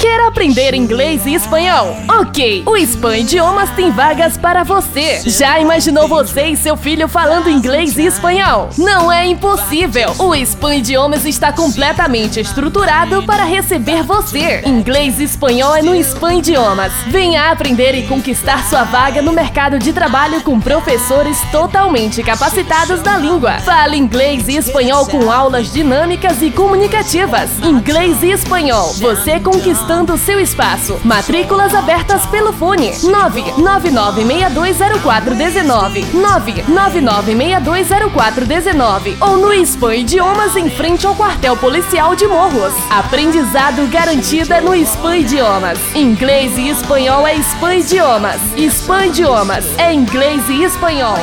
Quer aprender inglês e espanhol? Ok, o Span Idiomas tem vagas para você. Já imaginou você e seu filho falando inglês e espanhol? Não é impossível. O Span Idiomas está completamente estruturado para receber você. Inglês e espanhol é no Span Idiomas. Venha aprender e conquistar sua vaga no mercado de trabalho com professores totalmente capacitados da língua. Fale inglês e espanhol com aulas dinâmicas e comunicativas. Inglês e espanhol. Você conquista conquistando seu espaço. Matrículas abertas pelo fone 999620419 999620419 ou no Spam Idiomas em frente ao quartel policial de Morros. Aprendizado garantido é no Spam Idiomas. Inglês e espanhol é Spam Idiomas. Spam Idiomas é inglês e espanhol.